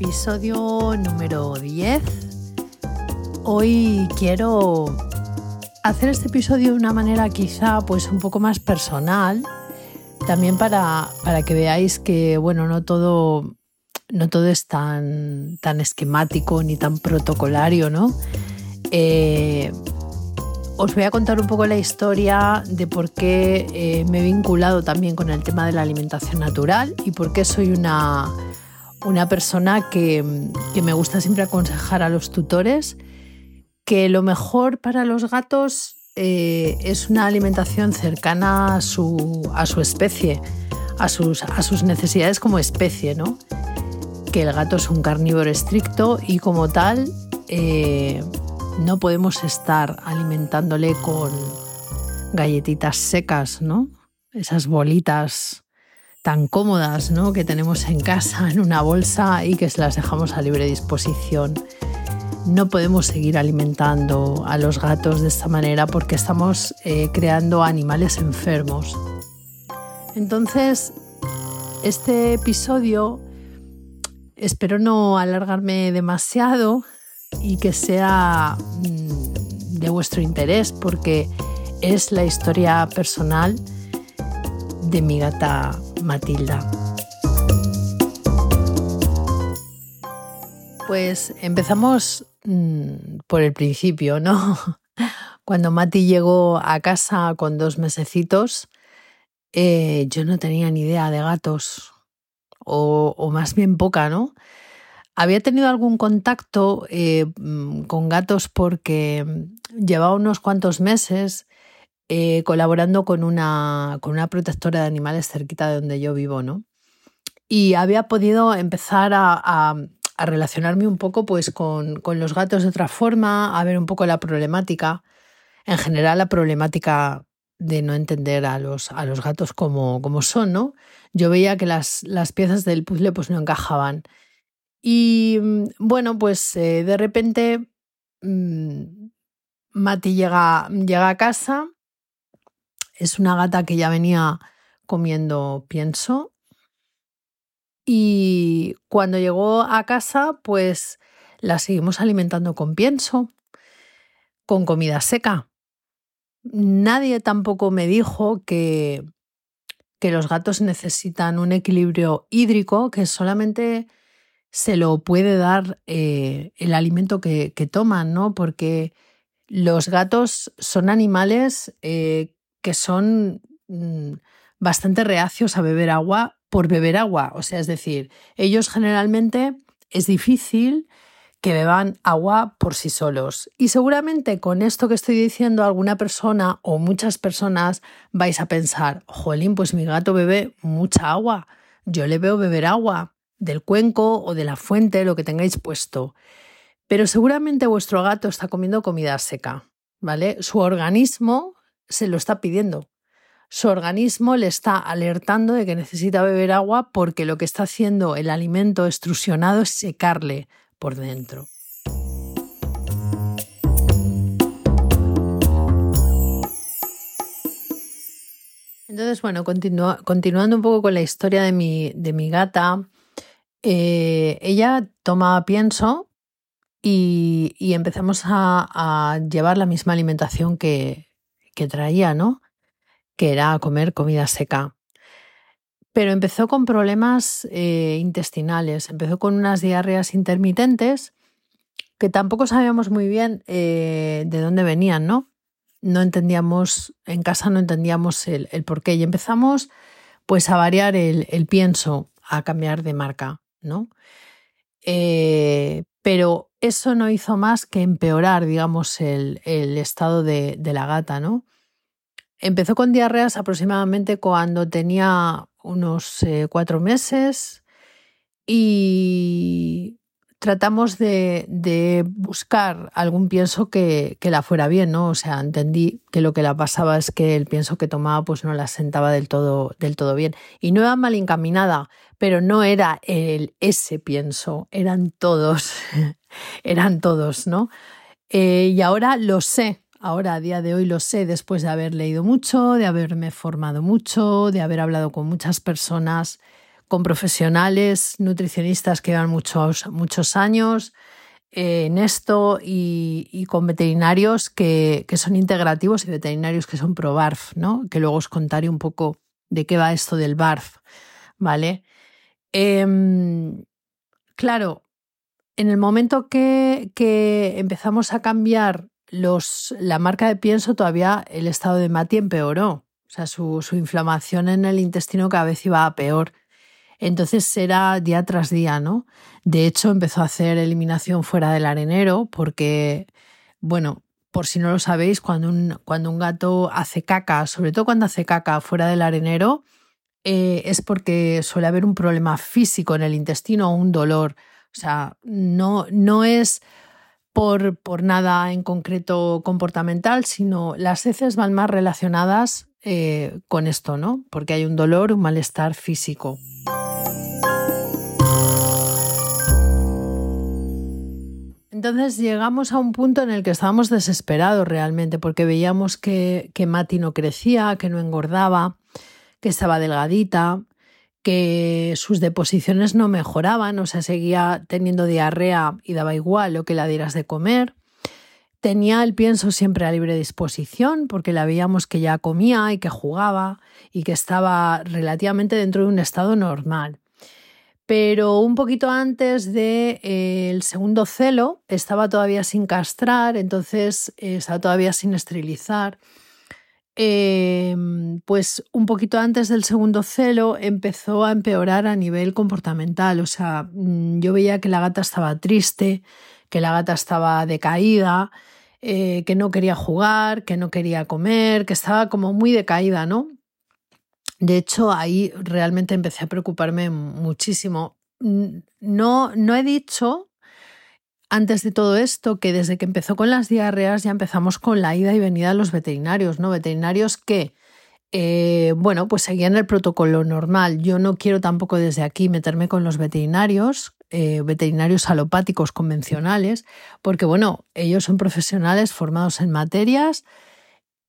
Episodio número 10. Hoy quiero hacer este episodio de una manera quizá pues un poco más personal, también para, para que veáis que bueno, no todo, no todo es tan, tan esquemático ni tan protocolario, ¿no? Eh, os voy a contar un poco la historia de por qué eh, me he vinculado también con el tema de la alimentación natural y por qué soy una una persona que, me gusta siempre aconsejar a los tutores que lo mejor para los gatos eh, es una alimentación cercana a su, a su especie, a sus, a sus, necesidades como especie, ¿no? Que el gato es un carnívoro estricto y como tal eh, no podemos estar alimentándole con galletitas secas, ¿no? Esas bolitas tan cómodas ¿no? que tenemos en casa en una bolsa y que se las dejamos a libre disposición. No podemos seguir alimentando a los gatos de esta manera porque estamos eh, creando animales enfermos. Entonces, este episodio espero no alargarme demasiado y que sea mm, de vuestro interés porque es la historia personal de mi gata Matilda. Pues empezamos mm, por el principio, ¿no? Cuando Mati llegó a casa con dos mesecitos, eh, yo no tenía ni idea de gatos, o, más bien poca, ¿no? Había tenido algún contacto eh, mm, con gatos porque llevaba unos cuantos meses eh, colaborando con una, con una protectora de animales cerquita de donde yo vivo, ¿no? Y había podido empezar a, relacionarme un poco pues, con, los gatos de otra forma, a ver un poco la problemática, en general la problemática de no entender a los, a los gatos como, como son, ¿no? Yo veía que las, las piezas del puzzle pues no encajaban. Y bueno, pues eh, de repente mm, Mati llega, llega a casa es una gata que ya venía comiendo pienso. Y cuando llegó a casa, pues la seguimos alimentando con pienso, con comida seca. Nadie tampoco me dijo que, que los gatos necesitan un equilibrio hídrico que solamente se lo puede dar eh, el alimento que, toman, ¿no? Porque los gatos son animales eh, que son mm, bastante reacios a beber agua por beber agua. O sea, es decir, ellos generalmente es difícil que beban agua por sí solos. Y seguramente con esto que estoy diciendo, alguna persona o muchas personas vais a pensar, jolín, pues mi gato bebe mucha agua. Yo le veo beber agua del cuenco o de la fuente, lo que tengáis puesto. Pero seguramente vuestro gato está comiendo comida seca, ¿vale? Su organismo se lo está pidiendo. Su organismo le está alertando de que necesita beber agua porque lo que está haciendo el alimento extrusionado es secarle por dentro. Entonces, bueno, continuando un poco con la historia de mi, de mi gata, eh, ella toma pienso y, empezamos a, llevar la misma alimentación que, que traía, ¿no? Que era comer comida seca. Pero empezó con problemas eh, intestinales, empezó con unas diarreas intermitentes que tampoco sabíamos muy bien eh, de dónde venían, ¿no? No entendíamos, en casa no entendíamos el, por qué y empezamos pues a variar el, pienso, a cambiar de marca, ¿no? Eh, pero eso no hizo más que empeorar, digamos, el, estado de, la gata, ¿no? Empezó con diarreas aproximadamente cuando tenía unos eh, cuatro meses y tratamos de, buscar algún pienso que, la fuera bien, ¿no? O sea, entendí que lo que la pasaba es que el pienso que tomaba pues no la sentaba del todo, del todo bien. Y no era mal encaminada, pero no era el ese pienso, eran todos, eran todos, ¿no? Eh, y ahora lo sé, ahora a día de hoy lo sé después de haber leído mucho, de haberme formado mucho, de haber hablado con muchas personas con profesionales nutricionistas que llevan muchos, muchos años eh, en esto y, con veterinarios que, son integrativos y veterinarios que son pro BARF, ¿no? que luego os contaré un poco de qué va esto del BARF. ¿vale? Em, claro, en el momento que, empezamos a cambiar los, la marca de pienso, todavía el estado de Mati empeoró. O sea, su, su inflamación en el intestino cada vez iba a peor. Entonces era día tras día, ¿no? De hecho, empezó a hacer eliminación fuera del arenero porque, bueno, por si no lo sabéis, cuando un, cuando un gato hace caca, sobre todo cuando hace caca fuera del arenero, eh, es porque suele haber un problema físico en el intestino o un dolor. O sea, no, no es por, por nada en concreto comportamental, sino las heces van más relacionadas eh, con esto, ¿no? Porque hay un dolor, un malestar físico. Entonces llegamos a un punto en el que estábamos desesperados realmente porque veíamos que, que Mati no crecía, que no engordaba, que estaba delgadita, que sus deposiciones no mejoraban, o sea, seguía teniendo diarrea y daba igual lo que la dieras de comer. Tenía el pienso siempre a libre disposición porque la veíamos que ya comía y que jugaba y que estaba relativamente dentro de un estado normal pero un poquito antes del de, eh, segundo celo estaba todavía sin castrar, entonces eh, estaba todavía sin esterilizar. Em, pues un poquito antes del segundo celo empezó a empeorar a nivel comportamental, o sea, mm, yo veía que la gata estaba triste, que la gata estaba decaída, eh, que no quería jugar, que no quería comer, que estaba como muy decaída, ¿no? De hecho, ahí realmente empecé a preocuparme muchísimo. No, no he dicho antes de todo esto que desde que empezó con las diarreas ya empezamos con la ida y venida a los veterinarios, ¿no? Veterinarios que, eh, bueno, pues seguían el protocolo normal. Yo no quiero tampoco desde aquí meterme con los veterinarios, eh, veterinarios alopáticos convencionales, porque, bueno, ellos son profesionales formados en materias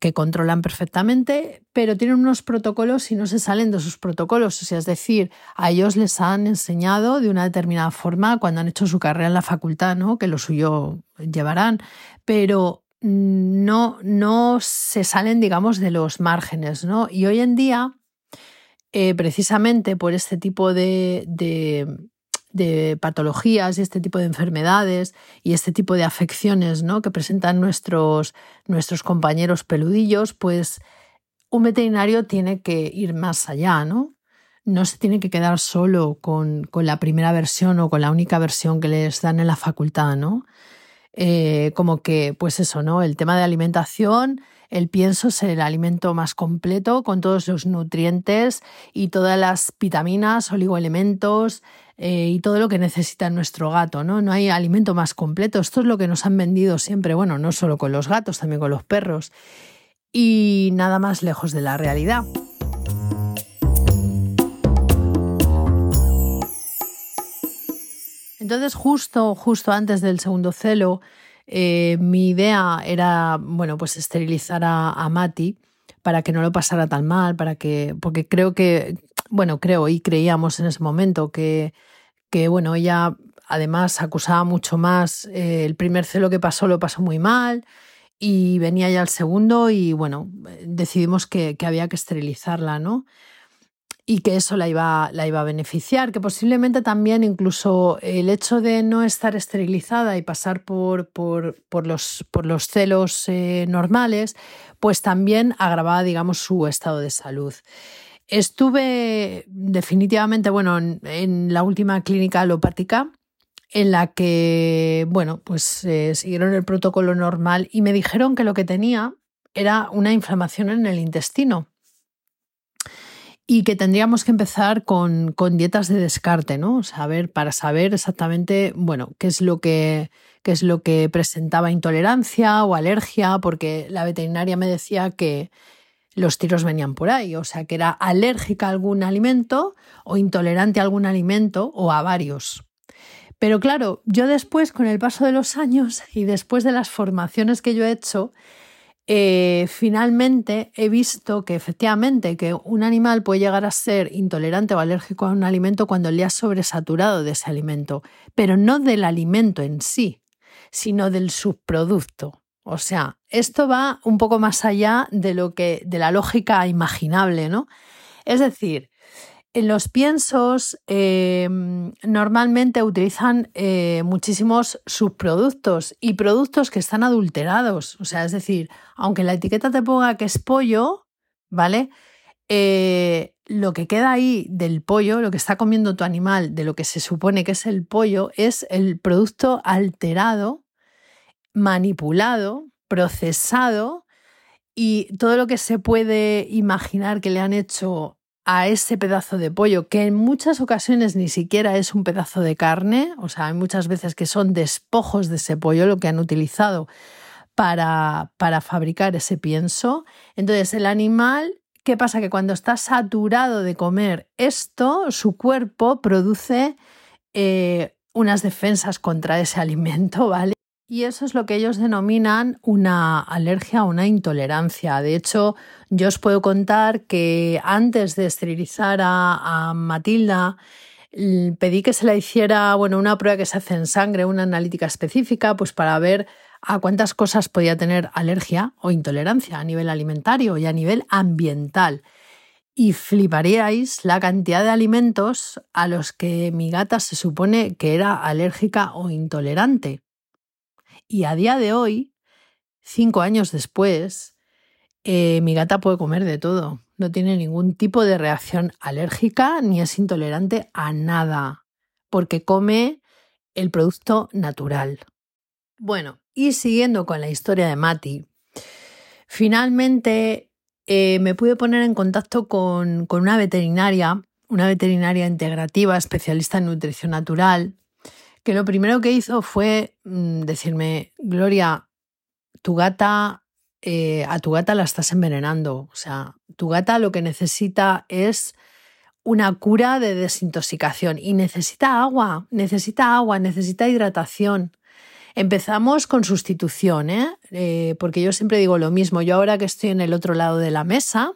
que controlan perfectamente, pero tienen unos protocolos y no se salen de sus protocolos. O sea, es decir, a ellos les han enseñado de una determinada forma cuando han hecho su carrera en la facultad, ¿no? que lo suyo llevarán, pero no, no se salen, digamos, de los márgenes. ¿no? Y hoy en día, eh, precisamente por este tipo de, de patologías y este tipo de enfermedades y este tipo de afecciones ¿no? que presentan nuestros, nuestros compañeros peludillos, pues un veterinario tiene que ir más allá, ¿no? No se tiene que quedar solo con, con la primera versión o con la única versión que les dan en la facultad, ¿no? Eh, como que, pues eso, ¿no? El tema de alimentación, el pienso es el alimento más completo con todos los nutrientes y todas las vitaminas, oligoelementos, eh, y todo lo que necesita nuestro gato, ¿no? No hay alimento más completo. Esto es lo que nos han vendido siempre, bueno, no solo con los gatos, también con los perros. Y nada más lejos de la realidad. Entonces, justo, justo antes del segundo celo, eh, mi idea era, bueno, pues esterilizar a, a Mati para que no lo pasara tan mal, para que, porque creo que, bueno, creo y creíamos en ese momento que que bueno, ella además acusaba mucho más, eh, el primer celo que pasó lo pasó muy mal y venía ya el segundo y bueno, decidimos que, había que esterilizarla, ¿no? Y que eso la iba, la iba a beneficiar, que posiblemente también incluso el hecho de no estar esterilizada y pasar por, los celos eh, normales, pues también agravaba, digamos, su estado de salud. Estuve definitivamente, bueno, en, la última clínica alopática en la que, bueno, pues eh, siguieron el protocolo normal y me dijeron que lo que tenía era una inflamación en el intestino. Y que tendríamos que empezar con, dietas de descarte, ¿no? Saber, para saber exactamente, bueno, qué es lo que qué es lo que presentaba intolerancia o alergia, porque la veterinaria me decía que los tiros venían por ahí, o sea, que era alérgica a algún alimento o intolerante a algún alimento o a varios. Pero claro, yo después, con el paso de los años y después de las formaciones que yo he hecho, eh, finalmente he visto que efectivamente que un animal puede llegar a ser intolerante o alérgico a un alimento cuando le ha sobresaturado de ese alimento, pero no del alimento en sí, sino del subproducto. O sea, esto va un poco más allá de lo que de la lógica imaginable, ¿no? Es decir, los piensos em, normalmente utilizan eh, muchísimos subproductos y productos que están adulterados. O sea, es decir, aunque la etiqueta te ponga que es pollo, ¿vale? Eh, lo que queda ahí del pollo, lo que está comiendo tu animal, de lo que se supone que es el pollo, es el producto alterado, manipulado, procesado y todo lo que se puede imaginar que le han hecho a ese pedazo de pollo, que en muchas ocasiones ni siquiera es un pedazo de carne, o sea, hay muchas veces que son despojos de ese pollo lo que han utilizado para, para fabricar ese pienso. Entonces, el animal, ¿qué pasa? Que cuando está saturado de comer esto, su cuerpo produce eh, unas defensas contra ese alimento, ¿vale? Y eso es lo que ellos denominan una alergia o una intolerancia. De hecho, yo os puedo contar que antes de esterilizar a, Matilda, pedí que se la hiciera bueno, una prueba que se hace en sangre, una analítica específica, pues para ver a cuántas cosas podía tener alergia o intolerancia a nivel alimentario y a nivel ambiental. Y fliparíais la cantidad de alimentos a los que mi gata se supone que era alérgica o intolerante. Y a día de hoy, cinco años después, eh, mi gata puede comer de todo. No tiene ningún tipo de reacción alérgica ni es intolerante a nada, porque come el producto natural. Bueno, y siguiendo con la historia de Mati, finalmente eh, me pude poner en contacto con, con una veterinaria, una veterinaria integrativa, especialista en nutrición natural, que lo primero que hizo fue mm, decirme, Gloria, tu gata, eh, a tu gata la estás envenenando. O sea, tu gata lo que necesita es una cura de desintoxicación y necesita agua, necesita agua, necesita hidratación. Empezamos con sustitución, ¿eh? ¿eh? porque yo siempre digo lo mismo. Yo ahora que estoy en el otro lado de la mesa,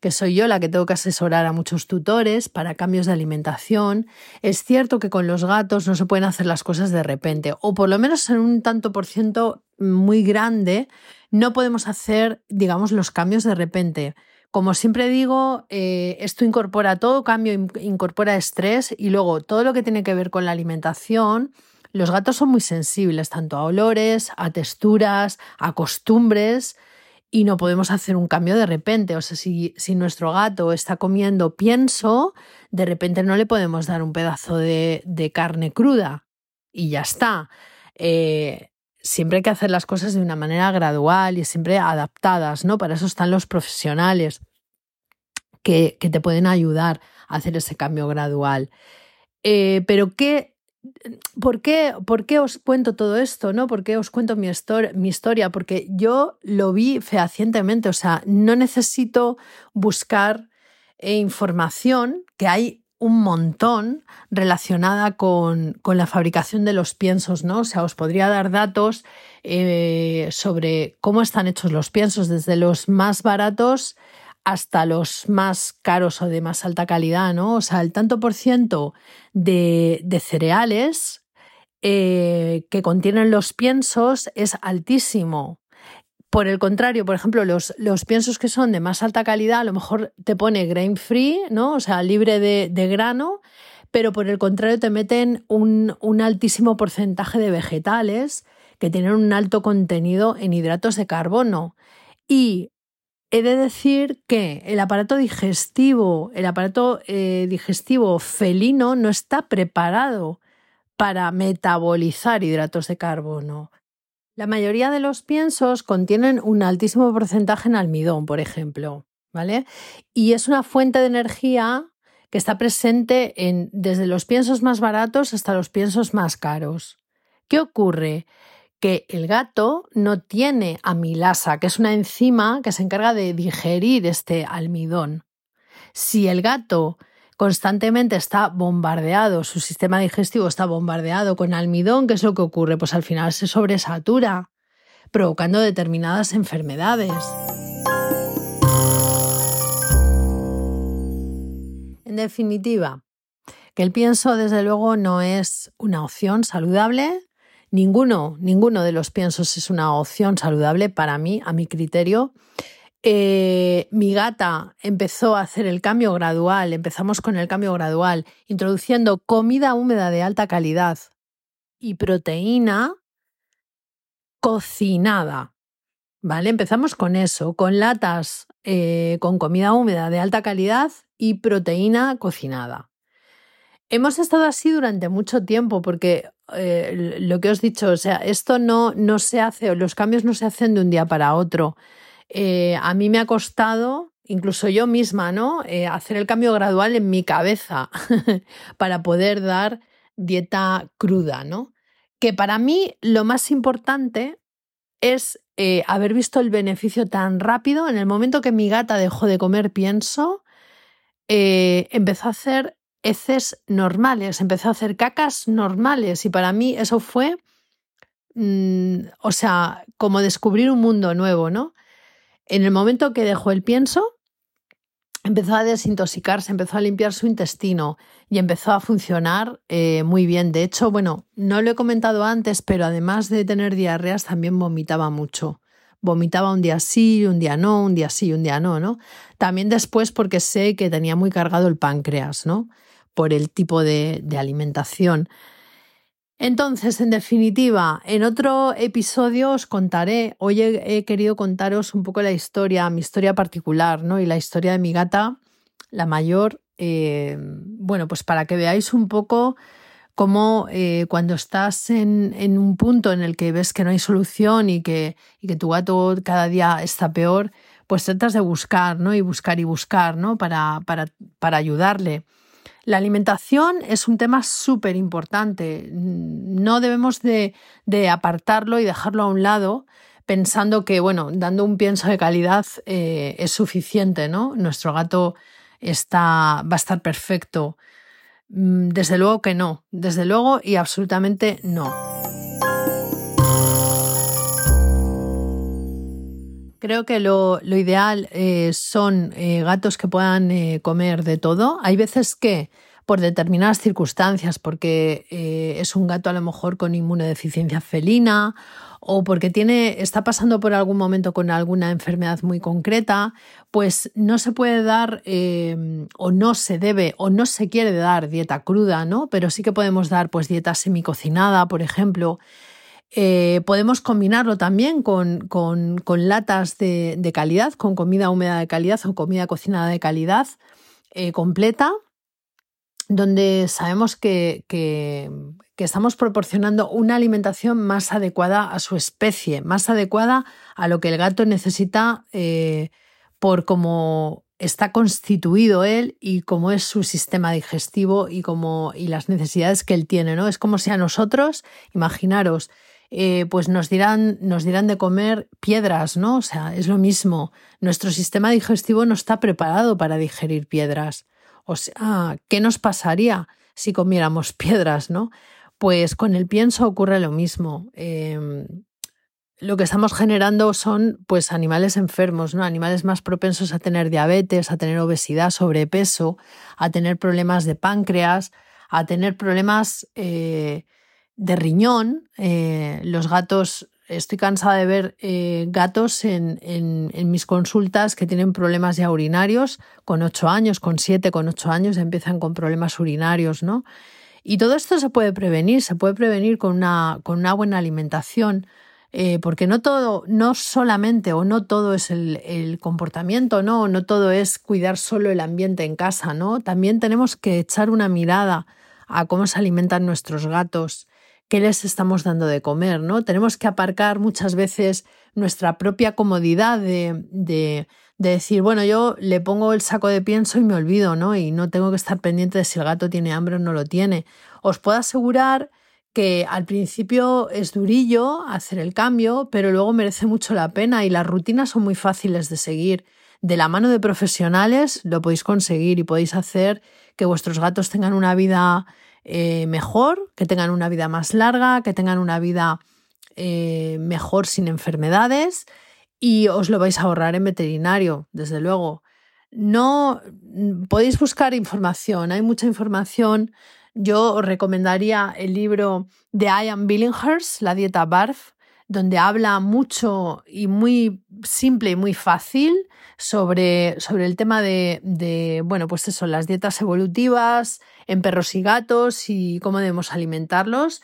que soy yo la que tengo que asesorar a muchos tutores para cambios de alimentación. Es cierto que con los gatos no se pueden hacer las cosas de repente, o por lo menos en un tanto por ciento muy grande, no podemos hacer, digamos, los cambios de repente. Como siempre digo, eh, esto incorpora todo cambio, incorpora estrés y luego todo lo que tiene que ver con la alimentación. Los gatos son muy sensibles tanto a olores, a texturas, a costumbres y no podemos hacer un cambio de repente. O sea, si, si, nuestro gato está comiendo pienso, de repente no le podemos dar un pedazo de, de carne cruda y ya está. Eh, siempre hay que hacer las cosas de una manera gradual y siempre adaptadas, ¿no? Para eso están los profesionales que, que te pueden ayudar a hacer ese cambio gradual. Eh, pero ¿qué ¿Por qué, ¿Por qué os cuento todo esto? ¿no? ¿Por qué os cuento mi, historia? Porque yo lo vi fehacientemente, o sea, no necesito buscar eh, información, que hay un montón relacionada con, con, la fabricación de los piensos, ¿no? O sea, os podría dar datos eh, sobre cómo están hechos los piensos, desde los más baratos hasta los más caros o de más alta calidad, ¿no? O sea, el tanto por ciento de, cereales eh, que contienen los piensos es altísimo. Por el contrario, por ejemplo, los, piensos que son de más alta calidad, a lo mejor te pone grain free, ¿no? O sea, libre de, de grano, pero por el contrario te meten un, un, altísimo porcentaje de vegetales que tienen un alto contenido en hidratos de carbono. Y He de decir que el aparato digestivo, el aparato eh, digestivo felino no está preparado para metabolizar hidratos de carbono. La mayoría de los piensos contienen un altísimo porcentaje en almidón, por ejemplo, ¿vale? Y es una fuente de energía que está presente en, desde los piensos más baratos hasta los piensos más caros. ¿Qué ocurre? Que el gato no tiene amilasa, que es una enzima que se encarga de digerir este almidón. Si el gato constantemente está bombardeado, su sistema digestivo está bombardeado con almidón, ¿qué es lo que ocurre? Pues al final se sobresatura, provocando determinadas enfermedades. En definitiva, que el pienso desde luego no es una opción saludable. Ninguno, ninguno de los piensos es una opción saludable para mí, a mi criterio. Eh, mi gata empezó a hacer el cambio gradual, empezamos con el cambio gradual, introduciendo comida húmeda de alta calidad y proteína cocinada. ¿Vale? Empezamos con eso, con latas eh, con comida húmeda de alta calidad y proteína cocinada. Hemos estado así durante mucho tiempo porque eh, lo que os he dicho, o sea, esto no, no se hace, los cambios no se hacen de un día para otro. Eh, a mí me ha costado, incluso yo misma, ¿no? Eh, hacer el cambio gradual en mi cabeza para poder dar dieta cruda, ¿no? Que para mí lo más importante es haber visto el beneficio tan rápido. En el momento que mi gata dejó de comer pienso, empezó a hacer heces normales, empezó a hacer cacas normales y para mí eso fue, mm, o sea, como descubrir un mundo nuevo, ¿no? En el momento que dejó el pienso, empezó a desintoxicarse, empezó a limpiar su intestino y empezó a funcionar eh, muy bien. De hecho, bueno, no lo he comentado antes, pero además de tener diarreas, también vomitaba mucho vomitaba un día sí, un día no, un día sí, un día no, ¿no? También después porque sé que tenía muy cargado el páncreas, ¿no? Por el tipo de, alimentación. Entonces, en definitiva, en otro episodio os contaré, hoy he, querido contaros un poco la historia, mi historia particular, ¿no? Y la historia de mi gata, la mayor, eh, bueno, pues para que veáis un poco cómo eh, cuando estás en, un punto en el que ves que no hay solución y que, que tu gato cada día está peor, pues tratas de buscar, ¿no? Y buscar y buscar, ¿no? Para, para, para ayudarle. La alimentación es un tema súper importante. No debemos de, apartarlo y dejarlo a un lado pensando que, bueno, dando un pienso de calidad eh, es suficiente, ¿no? Nuestro gato está, va a estar perfecto. Mm, desde luego que no, desde luego y absolutamente no. Creo que lo, ideal eh, son eh, gatos que puedan eh, comer de todo. Hay veces que por determinadas circunstancias, porque es un gato a lo mejor con inmunodeficiencia felina o porque tiene, está pasando por algún momento con alguna enfermedad muy concreta, pues no se puede dar o no se debe o no se quiere dar dieta cruda, ¿no? Pero sí que podemos dar pues dieta semicocinada, por ejemplo. Eh, podemos combinarlo también con, con, latas de, calidad, con comida húmeda de calidad o comida cocinada de calidad eh, completa, donde sabemos que, que estamos proporcionando una alimentación más adecuada a su especie, más adecuada a lo que el gato necesita eh, por cómo está constituido él y cómo es su sistema digestivo y, cómo, y las necesidades que él tiene. ¿no? Es como si a nosotros, imaginaros, eh, pues nos dirán, nos dirán de comer piedras, ¿no? O sea, es lo mismo. Nuestro sistema digestivo no está preparado para digerir piedras. O sea, ¿qué nos pasaría si comiéramos piedras, no? Pues con el pienso ocurre lo mismo. Em, lo que estamos generando son pues animales enfermos, ¿no? Animales más propensos a tener diabetes, a tener obesidad, sobrepeso, a tener problemas de páncreas, a tener problemas eh, de riñón. Eh, los gatos, estoy cansada de ver eh, gatos en, en, mis consultas que tienen problemas ya urinarios con 8 años, con 7, con 8 años empiezan con problemas urinarios, ¿no? Y todo esto se puede prevenir, se puede prevenir con una, con una buena alimentación, eh, porque no todo, no solamente o no todo es el, comportamiento, ¿no? No todo es cuidar solo el ambiente en casa, ¿no? También tenemos que echar una mirada a cómo se alimentan nuestros gatos, qué les estamos dando de comer, ¿no? Tenemos que aparcar muchas veces nuestra propia comodidad de, de decir, bueno, yo le pongo el saco de pienso y me olvido, ¿no? Y no tengo que estar pendiente de si el gato tiene hambre o no lo tiene. Os puedo asegurar que al principio es durillo hacer el cambio, pero luego merece mucho la pena y las rutinas son muy fáciles de seguir. De la mano de profesionales lo podéis conseguir y podéis hacer que vuestros gatos tengan una vida eh, mejor, que tengan una vida más larga, que tengan una vida eh, mejor sin enfermedades y os lo vais a ahorrar en veterinario, desde luego. No podéis buscar información, hay mucha información. Yo os recomendaría el libro de Ian Billinghurst, La dieta BARF, donde habla mucho y muy simple y muy fácil sobre, sobre el tema de, de, bueno, pues eso, las dietas evolutivas en perros y gatos y cómo debemos alimentarlos.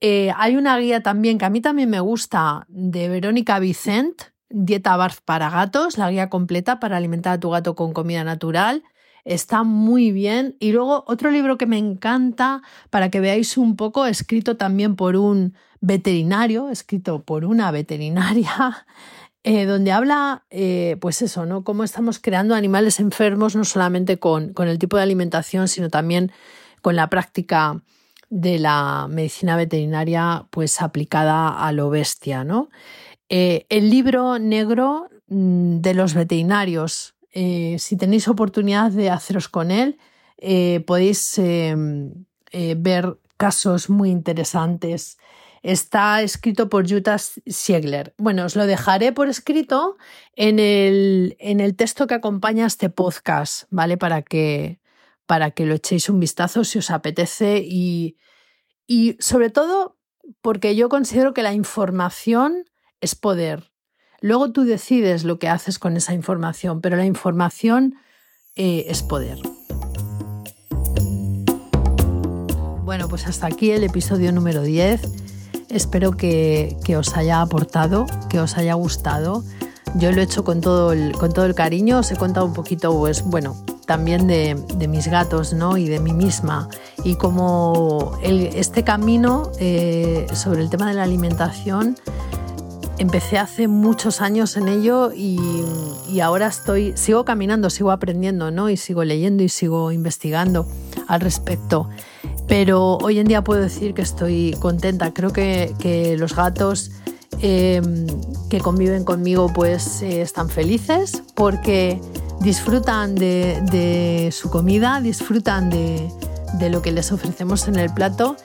Eh, hay una guía también que a mí también me gusta de Verónica Vicent, Dieta Barf para gatos, la guía completa para alimentar a tu gato con comida natural. Está muy bien. Y luego otro libro que me encanta para que veáis un poco, escrito también por un veterinario, escrito por una veterinaria, eh, donde habla, eh, pues eso, ¿no? Cómo estamos creando animales enfermos, no solamente con, con el tipo de alimentación, sino también con la práctica de la medicina veterinaria, pues aplicada a lo bestia, ¿no? Eh, el libro negro mm, de los veterinarios, eh, si tenéis oportunidad de haceros con él, eh, podéis ver casos muy interesantes. Está escrito por Jutta Siegler. Bueno, os lo dejaré por escrito en el, en el texto que acompaña este podcast, ¿vale? Para que, para que lo echéis un vistazo si os apetece y, y sobre todo porque yo considero que la información es poder. Luego tú decides lo que haces con esa información, pero la información eh, es poder. Bueno, pues hasta aquí el episodio número 10. Espero que, os haya aportado, que os haya gustado. Yo lo he hecho con todo el, con todo el cariño, os he contado un poquito, pues bueno, también de, mis gatos ¿no? y de mí misma. Y como este camino eh, sobre el tema de la alimentación empecé hace muchos años en ello y, ahora estoy, sigo caminando, sigo aprendiendo, ¿no? Y sigo leyendo y sigo investigando al respecto. Pero hoy en día puedo decir que estoy contenta. Creo que, los gatos em, que conviven conmigo pues eh, están felices porque disfrutan de, su comida, disfrutan de, de lo que les ofrecemos en el plato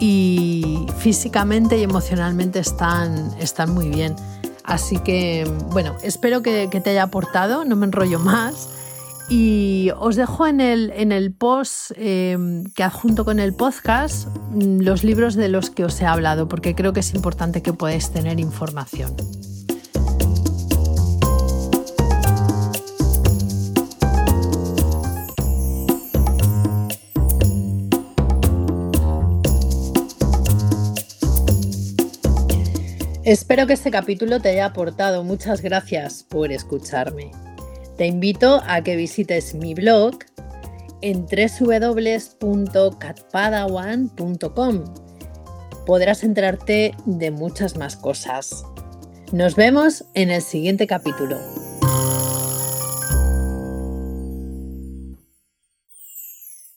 y físicamente y emocionalmente están, están muy bien. Así que, bueno, espero que, te haya aportado, no me enrollo más. Y os dejo en el, en el post em, que adjunto con el podcast mm, los libros de los que os he hablado, porque creo que es importante que podáis tener información. Espero que este capítulo te haya aportado. Muchas gracias por escucharme. Te invito a que visites mi blog en www.catpadawan.com. Podrás enterarte de muchas más cosas. Nos vemos en el siguiente capítulo.